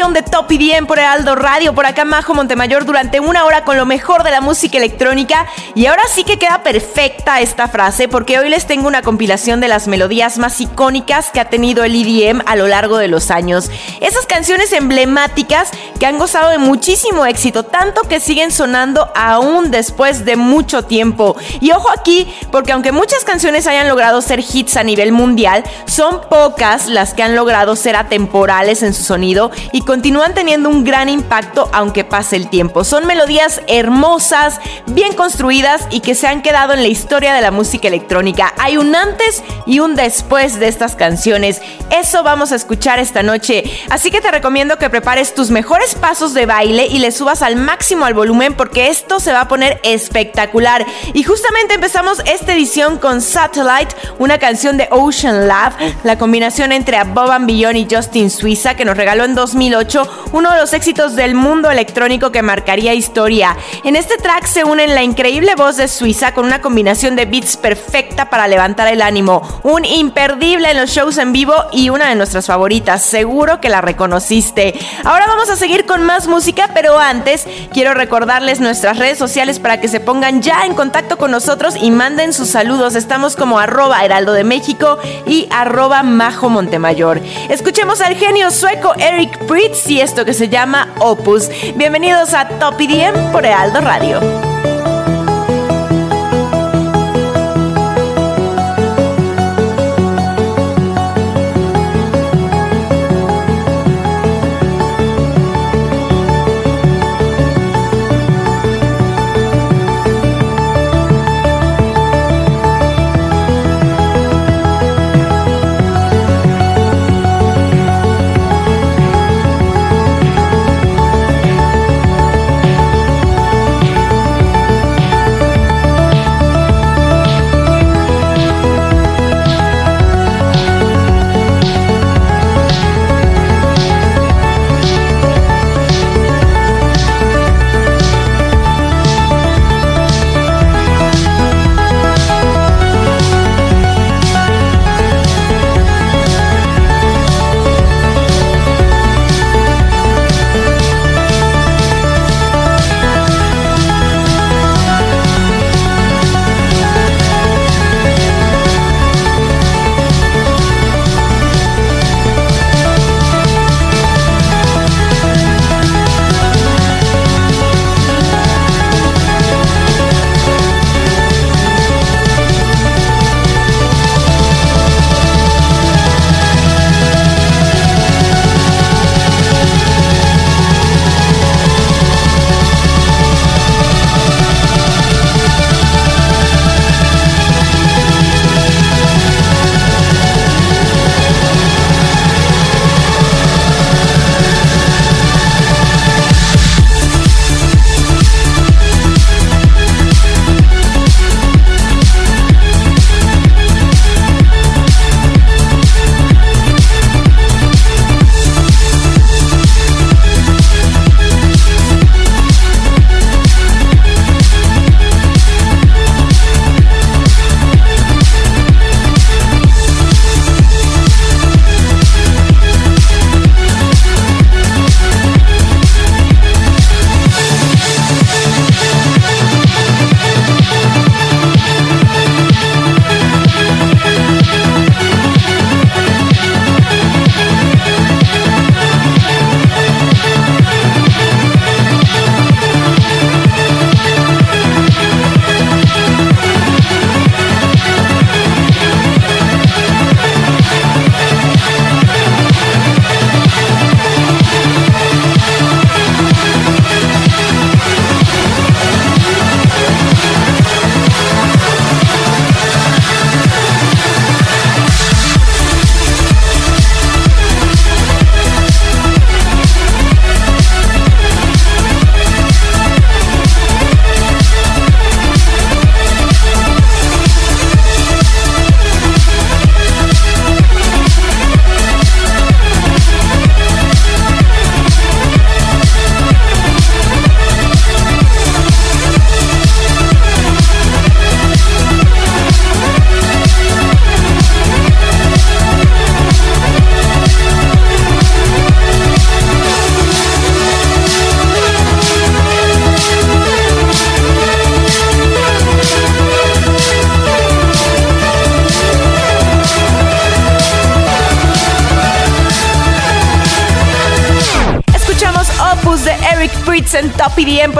De Top IDM por Aldo Radio. Por acá Majo Montemayor durante una hora con lo mejor de la música electrónica. Y ahora sí que queda perfecta esta frase porque hoy les tengo una compilación de las melodías más icónicas que ha tenido el EDM a lo largo de los años. Esas canciones emblemáticas que han gozado de muchísimo éxito, tanto que siguen sonando aún después de mucho tiempo. Y ojo aquí, porque aunque muchas canciones hayan logrado ser hits a nivel mundial, son pocas las que han logrado ser atemporales en su sonido y continúan teniendo un gran impacto aunque pase el tiempo. Son melodías hermosas, bien construidas y que se han quedado en la historia de la música electrónica. Hay un antes y un después de estas canciones. Eso vamos a escuchar esta noche. Así que te recomiendo que prepares tus mejores pasos de baile y le subas al máximo al volumen porque esto se va a poner espectacular. Y justamente empezamos esta edición con Satellite, una canción de Ocean Love, la combinación entre Bob Billon y Justin Suiza que nos regaló en 2008 uno de los éxitos del mundo electrónico que marcaría historia. En este track se unen la increíble voz de Suiza con una combinación de beats perfecta para levantar el ánimo, un imperdible en los shows en vivo y una de nuestras favoritas, seguro que la reconociste. Ahora vamos a seguir con más música, pero antes quiero recordarles nuestras redes sociales para que se pongan ya en contacto con nosotros y manden sus saludos. Estamos como arroba heraldo de México y arroba majo Montemayor. Escuchemos al genio sueco Eric Pritz y esto que se llama Opus. Bienvenidos a Top IDM por Heraldo Radio.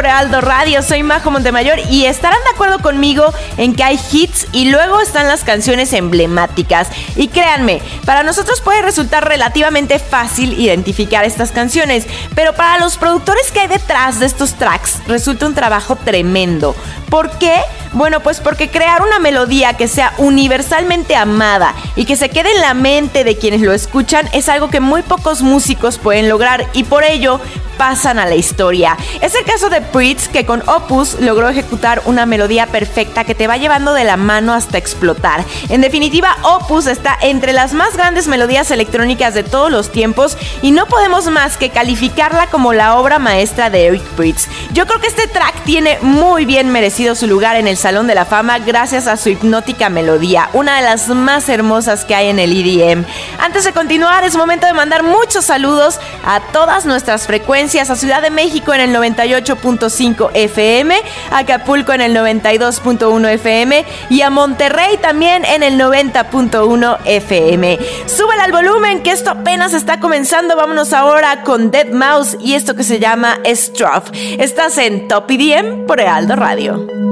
Por Radio. Soy Majo Montemayor y estarán de acuerdo conmigo en que hay hits y luego están las canciones emblemáticas. Y créanme, para nosotros puede resultar relativamente fácil identificar estas canciones, pero para los productores que hay detrás de estos tracks resulta un trabajo tremendo. ¿Por qué? Bueno, pues porque crear una melodía que sea universalmente amada y que se quede en la mente de quienes lo escuchan es algo que muy pocos músicos pueden lograr y por ello pasan a la historia. Es el caso de Pritz que con Opus logró ejecutar una melodía perfecta que te va llevando de la mano hasta explotar. En definitiva, Opus está entre las más grandes melodías electrónicas de todos los tiempos y no podemos más que calificarla como la obra maestra de Eric Pritz. Yo creo que este track tiene muy bien merecido su lugar en el Salón de la Fama gracias a su hipnótica melodía, una de las más hermosas que hay en el EDM. Antes de continuar, es momento de mandar muchos saludos a todas nuestras frecuencias a Ciudad de México en el 98.5 FM, a Acapulco en el 92.1 FM y a Monterrey también en el 90.1 FM. Súbele al volumen que esto apenas está comenzando. Vámonos ahora con Dead Mouse y esto que se llama Struff. Estás en Top IDM por Ealdo Radio.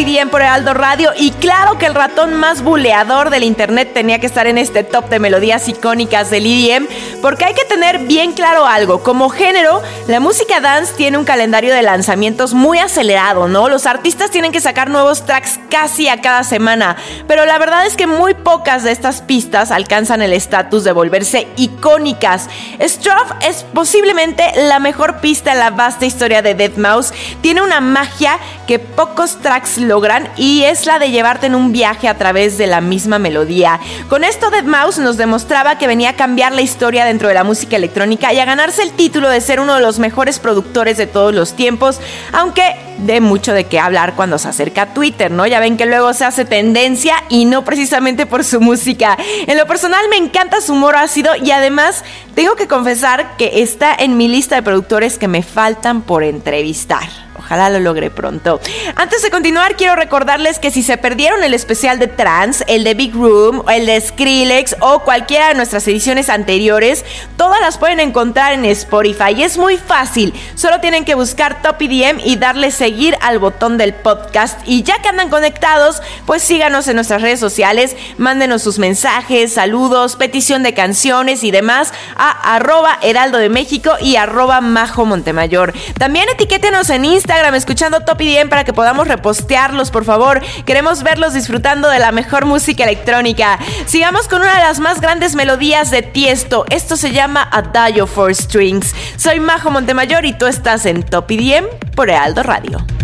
EDM por Aldo Radio. Y claro que el ratón más buleador del internet tenía que estar en este top de melodías icónicas del EDM, porque hay que tener bien claro algo. Como género, la música dance tiene un calendario de lanzamientos muy acelerado, ¿no? Los artistas tienen que sacar nuevos tracks casi a cada semana, pero la verdad es que muy pocas de estas pistas alcanzan el estatus de volverse icónicas. Stroff es posiblemente la mejor pista en la vasta historia de Dead Mouse. Tiene una magia que pocos tracks logran y es la de llevarte en un viaje a través de la misma melodía. Con esto Dead Mouse nos demostraba que venía a cambiar la historia dentro de la música electrónica y a ganarse el título de ser uno de los mejores productores de todos los tiempos, aunque de mucho de qué hablar cuando se acerca a Twitter, ¿no? Ya ven que luego se hace tendencia y no precisamente por su música. En lo personal me encanta su humor ácido y además tengo que confesar que está en mi lista de productores que me faltan por entrevistar. Ojalá lo logre pronto. Antes de continuar, quiero recordarles que si se perdieron el especial de Trans, el de Big Room, el de Skrillex o cualquiera de nuestras ediciones anteriores, todas las pueden encontrar en Spotify. Es muy fácil. Solo tienen que buscar Top EDM y darle seguir al botón del podcast. Y ya que andan conectados, pues síganos en nuestras redes sociales, mándenos sus mensajes, saludos, petición de canciones y demás a arroba heraldo de México y arroba majo Montemayor. También etiquétenos en Instagram escuchando Top IDM para que podamos repostearlos, por favor. Queremos verlos disfrutando de la mejor música electrónica. Sigamos con una de las más grandes melodías de Tiesto. Esto se llama Adagio for Strings. Soy Majo Montemayor y tú estás en Top IDM por Ealdo Radio.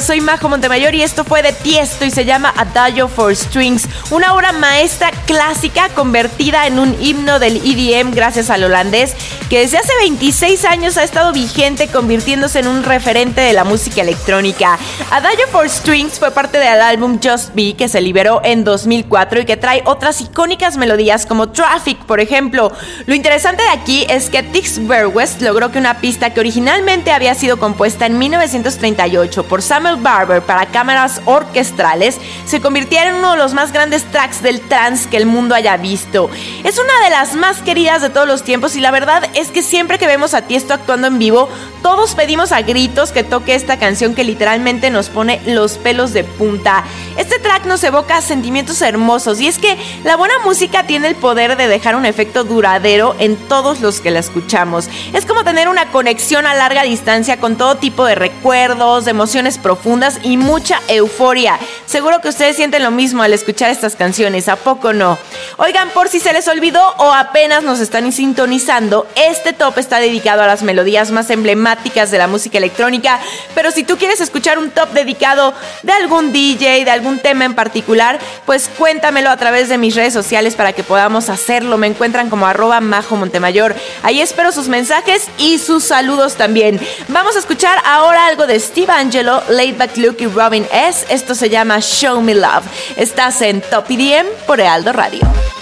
Soy Majo Montemayor y esto fue de Tiesto y se llama Adagio for Strings, una obra maestra clásica convertida en un himno del EDM gracias al holandés que desde hace 26 años ha estado vigente convirtiéndose en un referente de la música electrónica. Adagio for Strings fue parte del álbum Just Be que se liberó en 2004 y que trae otras icónicas melodías como Traffic, por ejemplo. Lo interesante de aquí es que Tix Berwest logró que una pista que originalmente había sido compuesta en 1938 por Samuel Barber para cámaras orquestrales se convirtiera en uno de los más grandes tracks del trance que el mundo haya visto. Es una de las más queridas de todos los tiempos y la verdad es que siempre que vemos a Tiesto actuando en vivo, todos pedimos a gritos que toque esta canción que literalmente nos pone los pelos de punta. Este track nos evoca sentimientos hermosos y es que la buena música tiene el poder de dejar un efecto duradero en todos los que la escuchamos. Es como tener una conexión a larga distancia con todo tipo de recuerdos, de emociones profundas y mucha euforia. Seguro que ustedes sienten lo mismo al escuchar estas canciones, ¿a poco no? Oigan, por si se les olvidó o apenas nos están sintonizando, este top está dedicado a las melodías más emblemáticas de la música electrónica, pero si tú quieres escuchar un top dedicado de algún DJ, de algún tema en particular, pues cuéntamelo a través de mis redes sociales para que podamos hacerlo. Me encuentran como arroba majo Montemayor. Ahí espero sus mensajes y sus saludos también. Vamos a escuchar ahora algo de Steve Angelo, Back Luke y Robin S. Esto se llama Show Me Love. Estás en Top EDM por Ealdo Radio.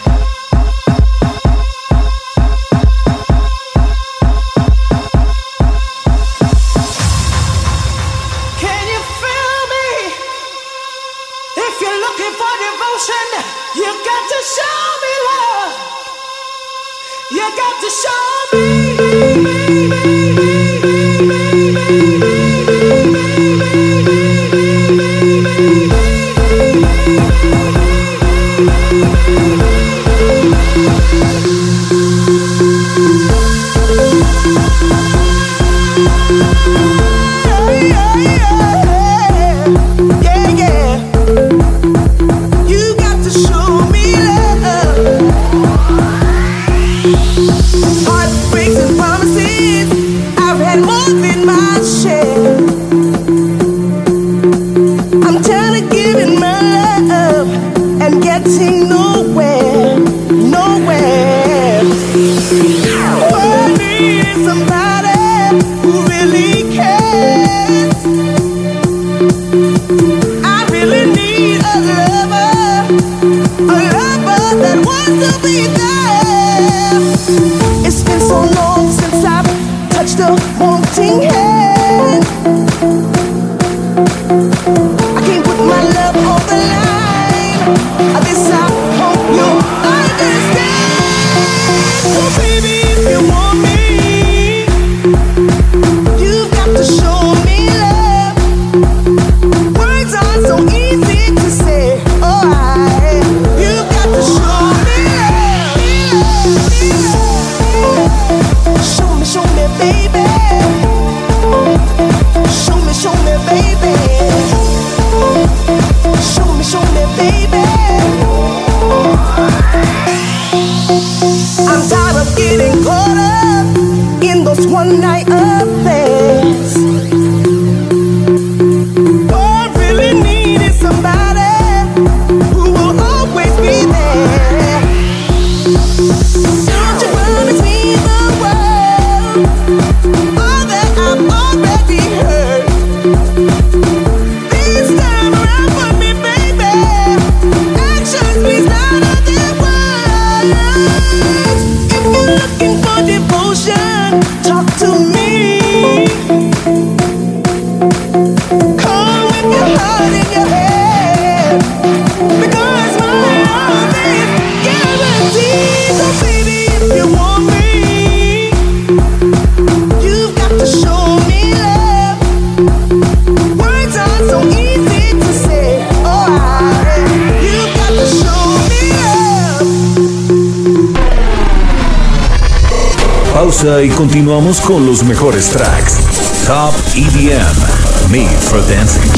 Continuamos con los mejores tracks. Top EDM, Made for Dancing.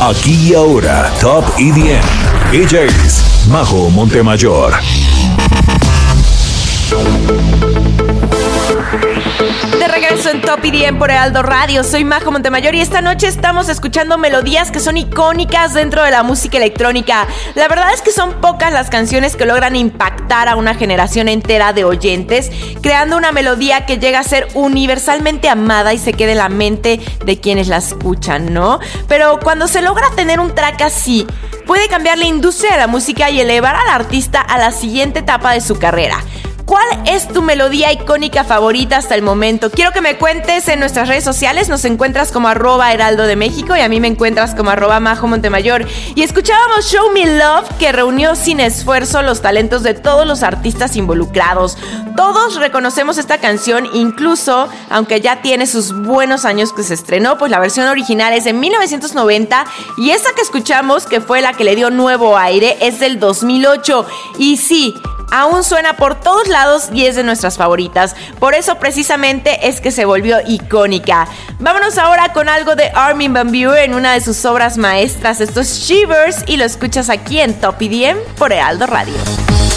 Aquí y ahora, Top EDM. Ella es Majo Montemayor. De regreso en Top IDM por Aldo Radio, soy Majo Montemayor y esta noche estamos escuchando melodías que son icónicas dentro de la música electrónica. La verdad es que son pocas las canciones que logran impactar a una generación entera de oyentes, creando una melodía que llega a ser universalmente amada y se quede en la mente de quienes la escuchan, ¿no? Pero cuando se logra tener un track así, puede cambiar la industria de la música y elevar al artista a la siguiente etapa de su carrera. ¿Cuál es tu melodía icónica favorita hasta el momento? Quiero que me cuentes en nuestras redes sociales. Nos encuentras como arroba heraldo de México y a mí me encuentras como arroba majo Montemayor. Y escuchábamos Show Me Love que reunió sin esfuerzo los talentos de todos los artistas involucrados. Todos reconocemos esta canción, incluso aunque ya tiene sus buenos años que se estrenó, pues la versión original es de 1990 y esa que escuchamos, que fue la que le dio nuevo aire, es del 2008. Y sí, aún suena por todos lados y es de nuestras favoritas. Por eso precisamente es que se volvió icónica. Vámonos ahora con algo de Armin Van Buren en una de sus obras maestras. Esto es Shivers y lo escuchas aquí en Top IDM por Heraldo Radio.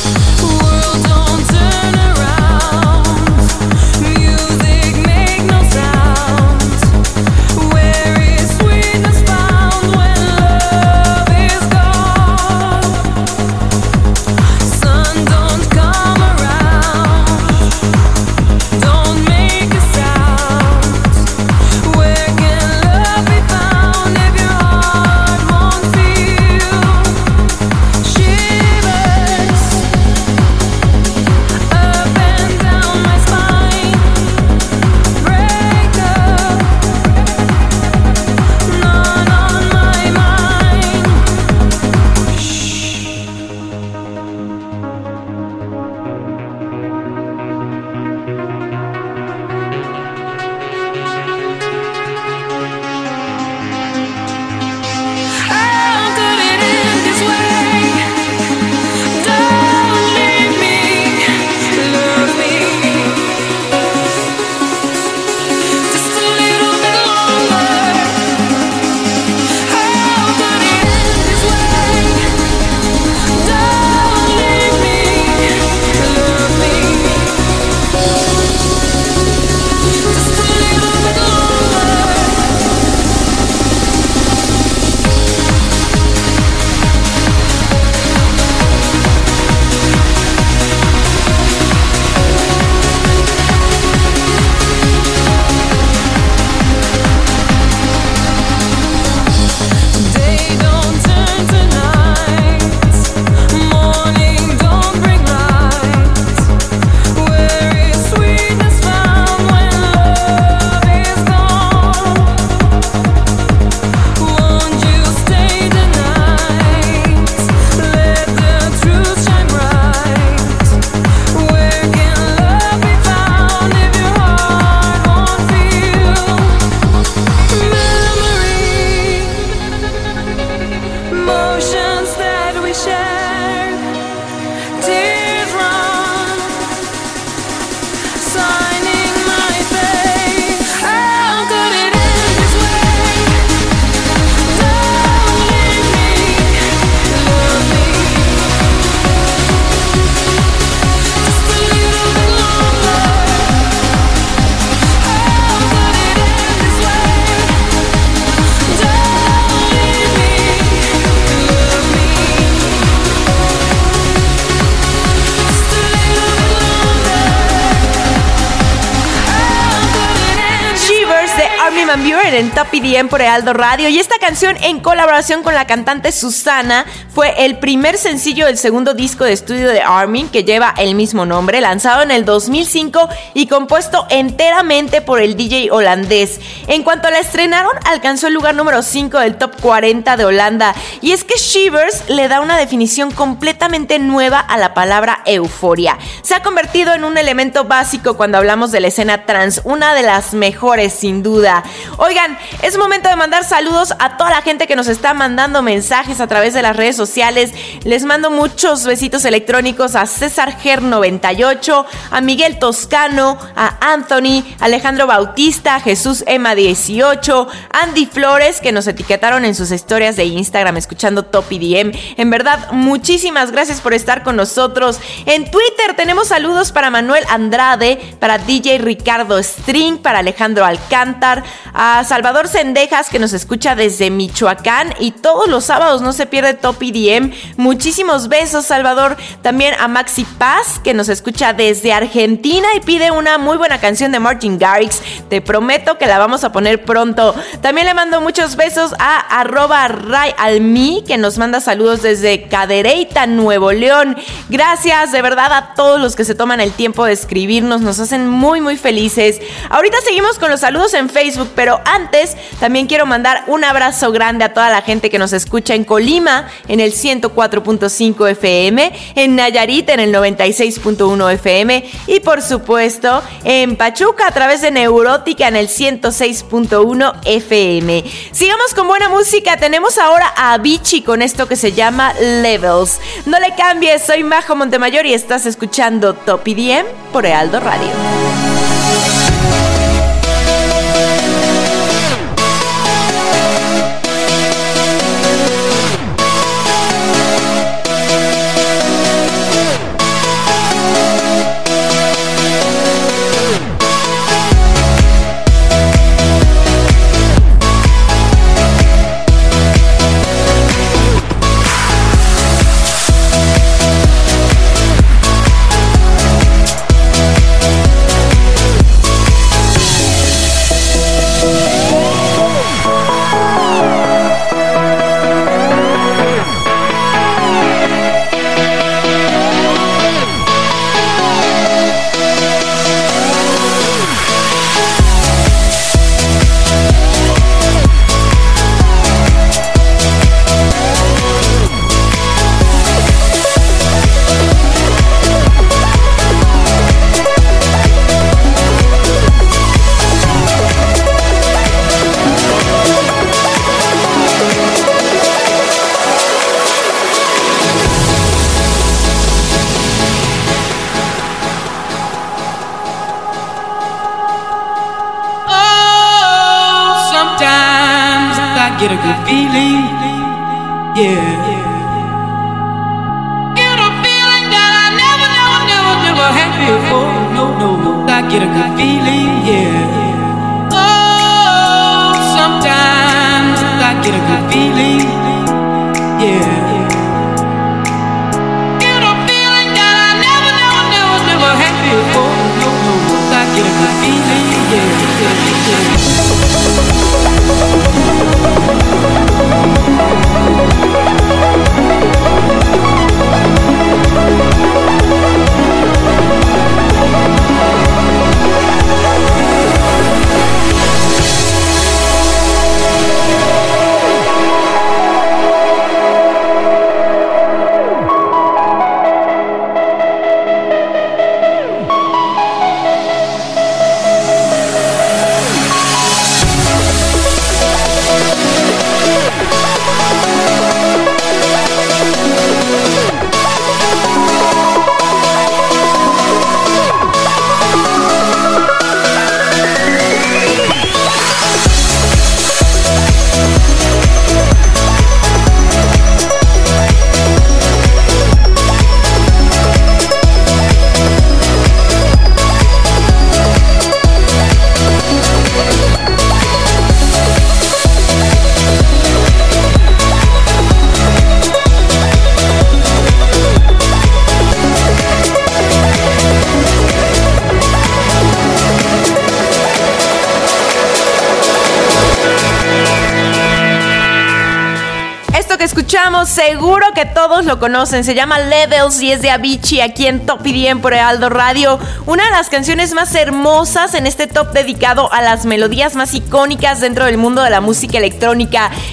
Radio. Y esta canción en colaboración con la cantante Susana fue el primer sencillo del segundo disco de estudio de Armin que lleva el mismo nombre, lanzado en el 2005 y compuesto enteramente por el DJ holandés. En cuanto la estrenaron, alcanzó el lugar número 5 del Top 40 de Holanda y es que Shivers le da una definición completamente nueva a la palabra euforia. Se ha convertido en un elemento básico cuando hablamos de la escena trans, una de las mejores sin duda. Oigan, es momento de mandar saludos a toda la gente que nos está mandando mensajes a través de las redes sociales. Les mando muchos besitos electrónicos a César Ger 98, a Miguel Toscano, a Anthony, Alejandro Bautista, Jesús Emma 18, Andy Flores, que nos etiquetaron en sus historias de Instagram escuchando Top IDM. En verdad, muchísimas gracias por estar con nosotros. En Twitter tenemos saludos para Manuel Andrade, para DJ Ricardo String, para Alejandro Alcántar, a Salvador Sendejas que nos escucha desde Michoacán y todos los sábados no se pierde Top Muchísimos besos Salvador. También a Maxi Paz que nos escucha desde Argentina y pide una muy buena canción de Martin Garrix. Te prometo que la vamos a poner pronto. También le mando muchos besos a arroba Ray Almi que nos manda saludos desde Cadereyta, Nuevo León. Gracias de verdad a todos los que se toman el tiempo de escribirnos. Nos hacen muy muy felices. Ahorita seguimos con los saludos en Facebook, pero antes también quiero mandar un abrazo grande a toda la gente que nos escucha en Colima en el 104.5 FM, en Nayarit en el 96.1 FM y por supuesto en Pachuca a través de Neurótica en el 106.1 FM. Sigamos con buena música, tenemos ahora a Avicii con esto que se llama Levels. No le cambies, soy Majo Montemayor y estás escuchando Top IDM por Ealdo Radio. Lo conocen. Se llama Levels y es de Avicii aquí en Top IDM por Aldo Radio. Una de las canciones más hermosas en este top dedicado a las melodías más icónicas dentro del mundo de la música electrónica.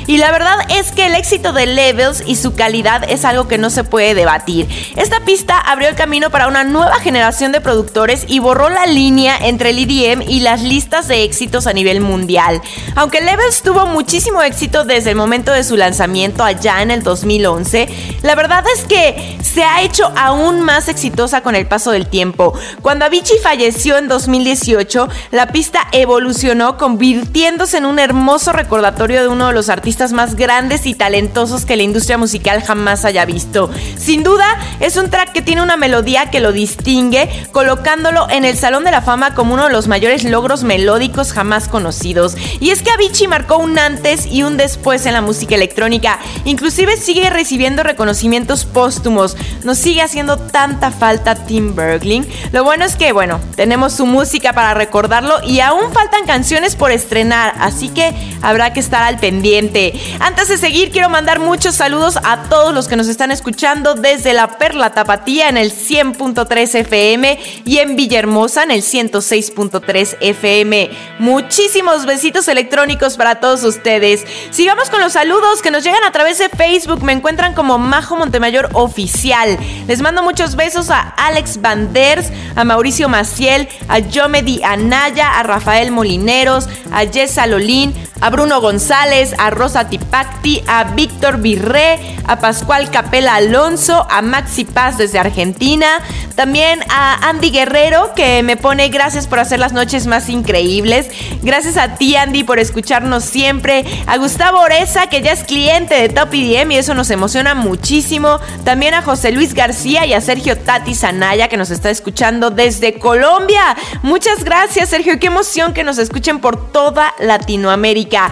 Y la verdad es que el éxito de Levels y su calidad es algo que no se puede debatir. Esta pista abrió el camino para una nueva generación de productores y borró la línea entre el EDM y las listas de éxitos a nivel mundial. Aunque Levels tuvo muchísimo éxito desde el momento de su lanzamiento allá en el 2011, la verdad es que se ha hecho aún más exitosa con el paso del tiempo. Cuando Avicii falleció en 2018, la pista evolucionó convirtiéndose en un hermoso recordatorio de uno de los artistas más grandes y talentosos que la industria musical jamás haya visto. Sin duda, es un track que tiene una melodía que lo distingue, colocándolo en el Salón de la Fama como uno de los mayores logros melódicos jamás conocidos. Y es que Avicii marcó un antes y un después en la música electrónica. Inclusive sigue recibiendo reconocimientos póstumos. Nos sigue haciendo tanta falta Tim Bergling. Lo bueno es que, bueno, tenemos su música para recordarlo y aún faltan canciones por estrenar, así que habrá que estar al pendiente. Antes de seguir, quiero mandar muchos saludos a todos los que nos están escuchando desde la Perla Tapatía en el 100.3 FM y en Villahermosa en el 106.3 FM. Muchísimos besitos electrónicos para todos ustedes. Sigamos con los saludos que nos llegan a través de Facebook. Me encuentran como Majo Montemayor Oficial. Les mando muchos besos a Alex Banders, a Mauricio Maciel, a Yomedi Anaya, a Rafael Molineros, a Jessa Lolín, a Bruno González, a Rosa Tipacti, a Víctor Virré, a Pascual Capela Alonso, a Maxi Paz desde Argentina, también a Andy Guerrero que me pone gracias por hacer las noches más increíbles, gracias a ti Andy por escucharnos siempre, a Gustavo Oreza que ya es cliente de Top IDM y eso nos emociona muchísimo, también a José Luis García y a Sergio Tati Sanaya que nos está escuchando desde Colombia. Muchas gracias Sergio, qué emoción que nos escuchen por toda Latinoamérica.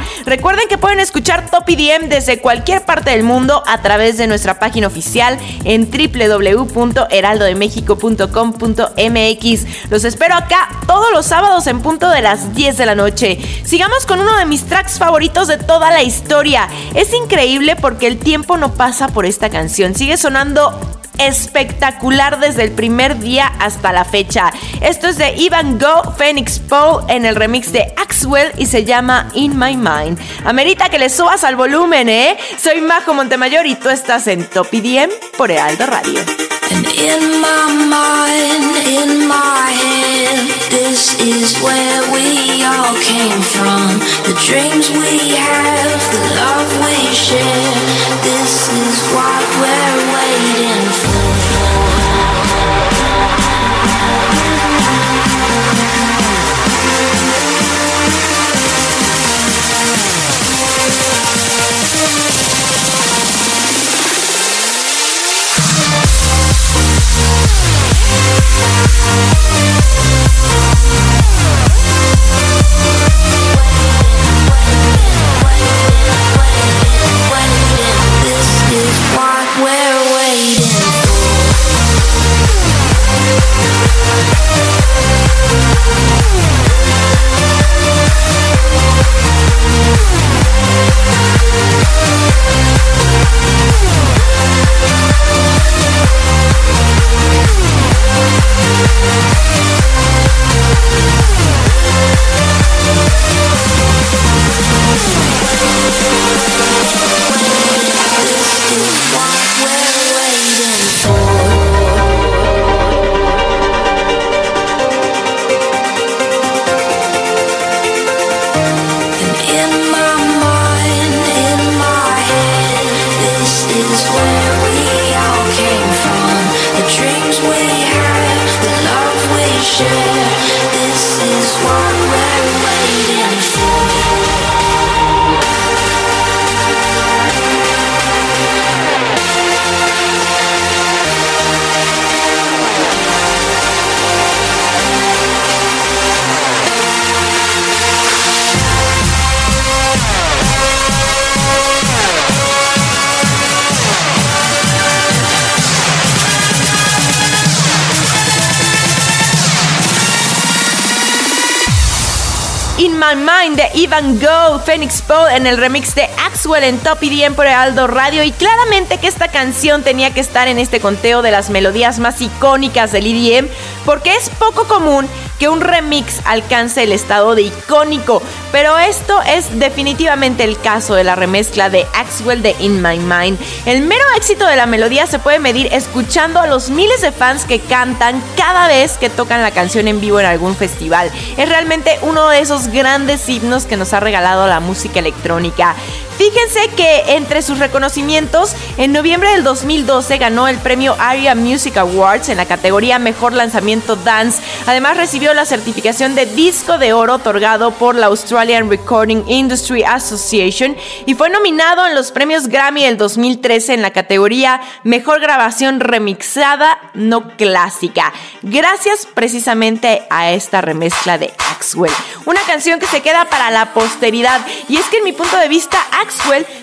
Recuerden que pueden escuchar Top IDM desde cualquier parte del mundo a través de nuestra página oficial en www.heraldodemexico.com.mx. Los espero acá todos los sábados en punto de las 10 de la noche. Sigamos con uno de mis tracks favoritos de toda la historia. Es increíble porque el tiempo no pasa por esta canción. Sigue sonando espectacular desde el primer día hasta la fecha. Esto es de Ivan Go, Phoenix Paul en el remix de Axwell y se llama In My Mind. Amerita que le subas al volumen, ¿eh? Soy Majo Montemayor y tú estás en Top IDM por Aldo Radio. And in my mind, in my head, this is where we all came from. The dreams we have, the love we share, this is what we're waiting for. This Go, Phoenix Paul en el remix de Axwell en Top EDM por Aldo Radio y claramente que esta canción tenía que estar en este conteo de las melodías más icónicas del EDM porque es poco común que un remix alcance el estado de icónico, pero esto es definitivamente el caso de la remezcla de Axwell de In My Mind. El mero éxito de la melodía se puede medir escuchando a los miles de fans que cantan cada vez que tocan la canción en vivo en algún festival. Es realmente uno de esos grandes himnos que nos ha regalado la música electrónica. Fíjense que entre sus reconocimientos, en noviembre del 2012 ganó el premio ARIA Music Awards en la categoría Mejor Lanzamiento Dance. Además recibió la certificación de disco de oro otorgado por la Australian Recording Industry Association y fue nominado en los premios Grammy del 2013 en la categoría Mejor Grabación Remixada No Clásica. Gracias precisamente a esta remezcla de Axwell. Una canción que se queda para la posteridad. Y es que en mi punto de vista, Axwell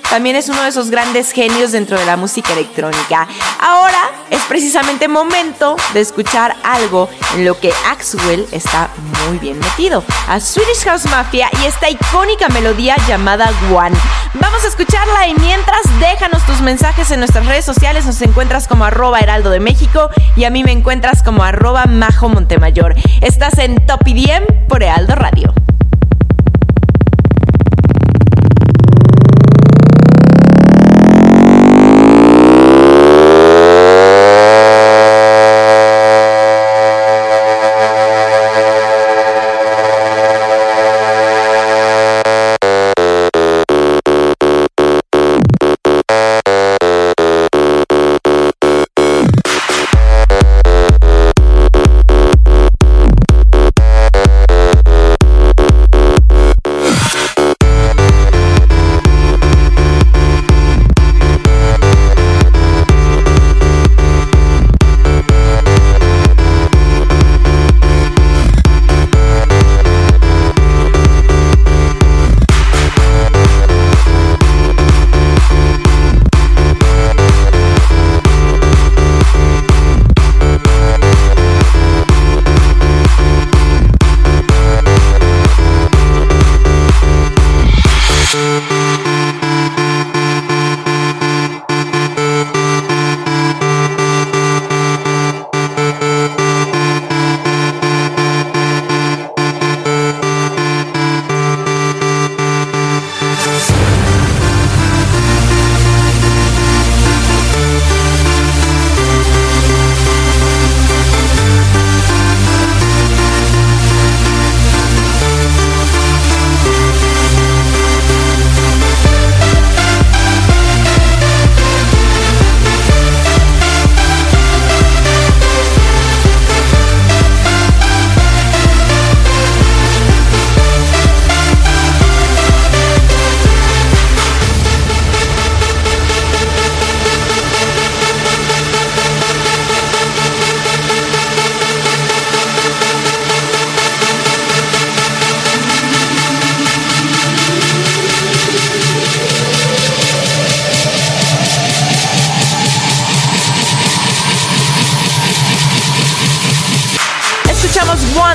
también es uno de esos grandes genios dentro de la música electrónica. Ahora es precisamente momento de escuchar algo en lo que Axwell está muy bien metido. A Swedish House Mafia y esta icónica melodía llamada One. Vamos a escucharla y mientras déjanos tus mensajes en nuestras redes sociales. Nos encuentras como arroba heraldo de México y a mí me encuentras como arroba majo Montemayor. Estás en Top IDM por Heraldo Radio.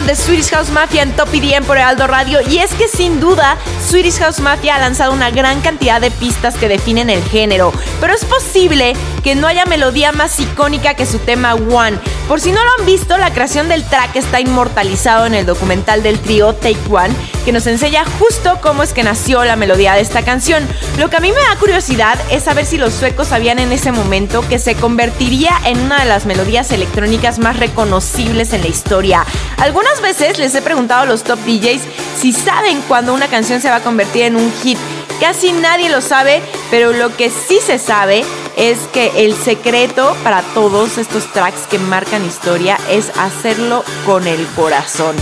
De Swedish House Mafia en Top EDM por Aldo Radio y es que sin duda Swedish House Mafia ha lanzado una gran cantidad de pistas que definen el género, pero es posible que no haya melodía más icónica que su tema One. Por si no lo han visto, la creación del track está inmortalizado en el documental del trío Take One, que nos enseña justo cómo es que nació la melodía de esta canción. Lo que a mí me da curiosidad es saber si los suecos sabían en ese momento que se convertiría en una de las melodías electrónicas más reconocibles en la historia. Algunas veces les he preguntado a los top DJs si saben cuando una canción se va a convertir en un hit. Casi nadie lo sabe, pero lo que sí se sabe es que el secreto para todos estos tracks que marcan historia es hacerlo con el corazón.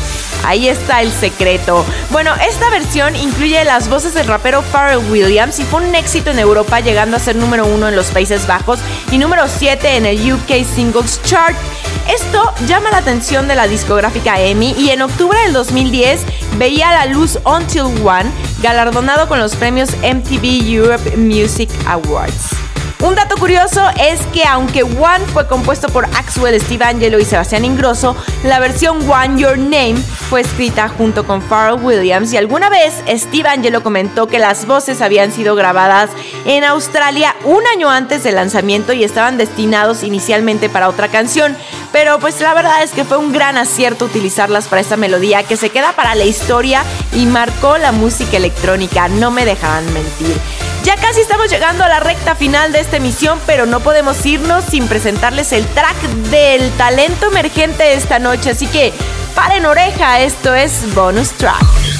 Ahí está el secreto. Bueno, esta versión incluye las voces del rapero Pharrell Williams y fue un éxito en Europa, llegando a ser número uno en los Países Bajos y número 7 en el UK Singles Chart. Esto llama la atención de la discográfica EMI y en octubre del 2010 veía la luz Until One, galardonado con los premios MTV Europe Music Awards. Un dato curioso es que aunque One fue compuesto por Axwell, Steve Angelo y Sebastián Ingrosso, la versión One Your Name fue escrita junto con Pharrell Williams y alguna vez Steve Angelo comentó que las voces habían sido grabadas en Australia un año antes del lanzamiento y estaban destinados inicialmente para otra canción, pero pues la verdad es que fue un gran acierto utilizarlas para esta melodía que se queda para la historia y marcó la música electrónica, no me dejarán mentir. Ya casi estamos llegando a la recta final de esta emisión, pero no podemos irnos sin presentarles el track del talento emergente esta noche, así que paren oreja, esto es bonus track.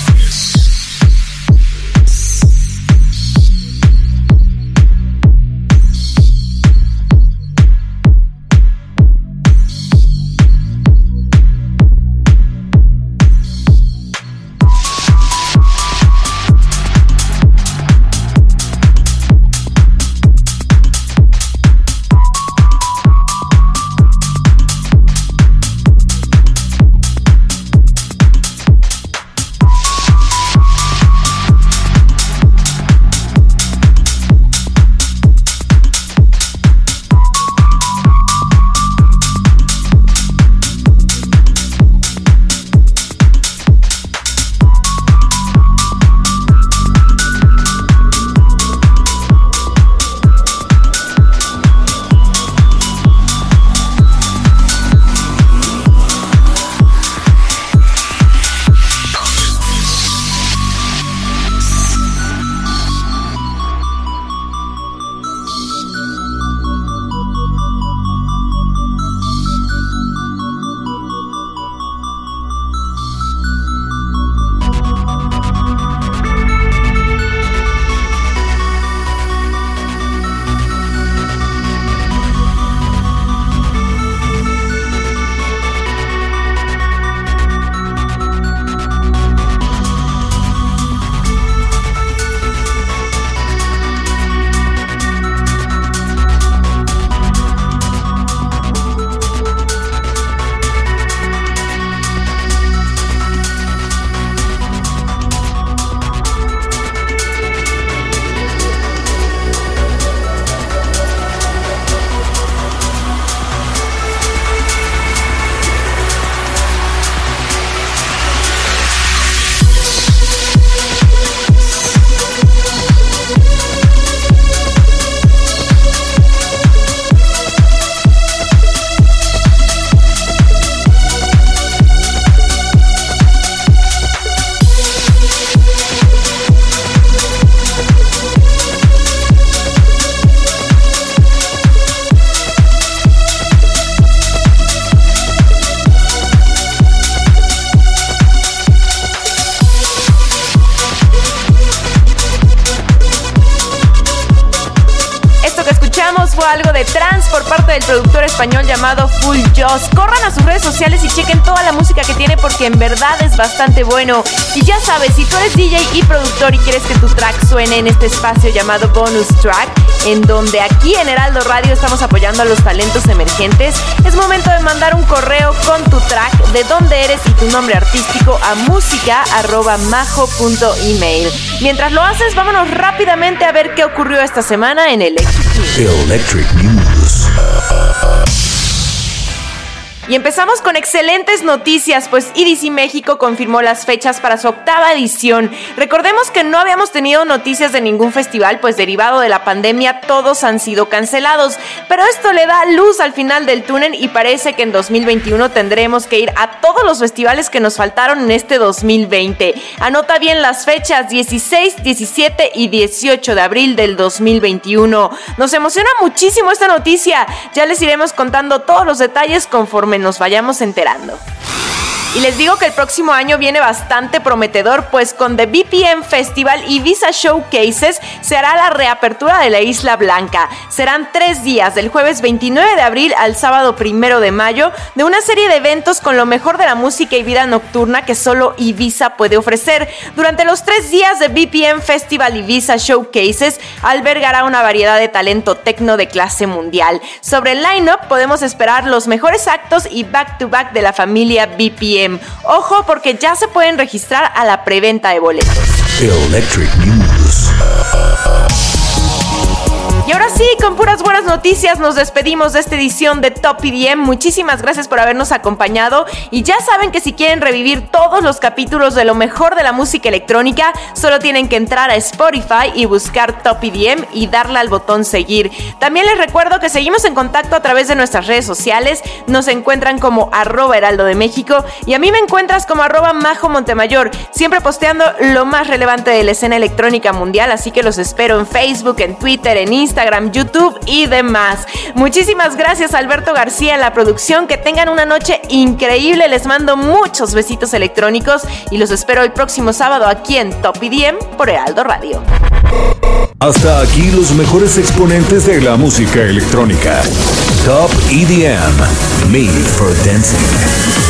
Español llamado Full Joss. Corran a sus redes sociales y chequen toda la música que tiene porque en verdad es bastante bueno. Y ya sabes, si tú eres DJ y productor y quieres que tu track suene en este espacio llamado Bonus Track, en donde aquí en Heraldo Radio estamos apoyando a los talentos emergentes, es momento de mandar un correo con tu track de dónde eres y tu nombre artístico a música.majo.email. Mientras lo haces, vámonos rápidamente a ver qué ocurrió esta semana en News. Electric News. Y empezamos con excelentes noticias, pues EDC México confirmó las fechas para su octava edición. Recordemos que no habíamos tenido noticias de ningún festival, pues derivado de la pandemia todos han sido cancelados, pero esto le da luz al final del túnel y parece que en 2021 tendremos que ir a todos los festivales que nos faltaron en este 2020. Anota bien las fechas 16, 17 y 18 de abril del 2021. Nos emociona muchísimo esta noticia, ya les iremos contando todos los detalles conforme nos vayamos enterando. Y les digo que el próximo año viene bastante prometedor, pues con The BPM Festival y Visa Showcases se hará la reapertura de la Isla Blanca. Serán tres días, del jueves 29 de abril al sábado 1 de mayo, de una serie de eventos con lo mejor de la música y vida nocturna que solo Ibiza puede ofrecer. Durante los tres días de BPM Festival y Visa Showcases, albergará una variedad de talento tecno de clase mundial. Sobre el line-up podemos esperar los mejores actos y back-to-back de la familia BPM. Ojo porque ya se pueden registrar a la preventa de boletos. Electric News. Y ahora sí, con puras buenas noticias nos despedimos de esta edición de Top EDM. Muchísimas gracias por habernos acompañado y ya saben que si quieren revivir todos los capítulos de lo mejor de la música electrónica, solo tienen que entrar a Spotify y buscar Top EDM y darle al botón seguir. También les recuerdo que seguimos en contacto a través de nuestras redes sociales. Nos encuentran como arroba heraldo de México y a mí me encuentras como arroba majo Montemayor, siempre posteando lo más relevante de la escena electrónica mundial, así que los espero en Facebook, en Twitter, en Instagram, YouTube y demás. Muchísimas gracias Alberto García en la producción, que tengan una noche increíble, les mando muchos besitos electrónicos y los espero el próximo sábado aquí en Top IDM por Heraldo Radio. Hasta aquí los mejores exponentes de la música electrónica. Top EDM, Made for Dancing.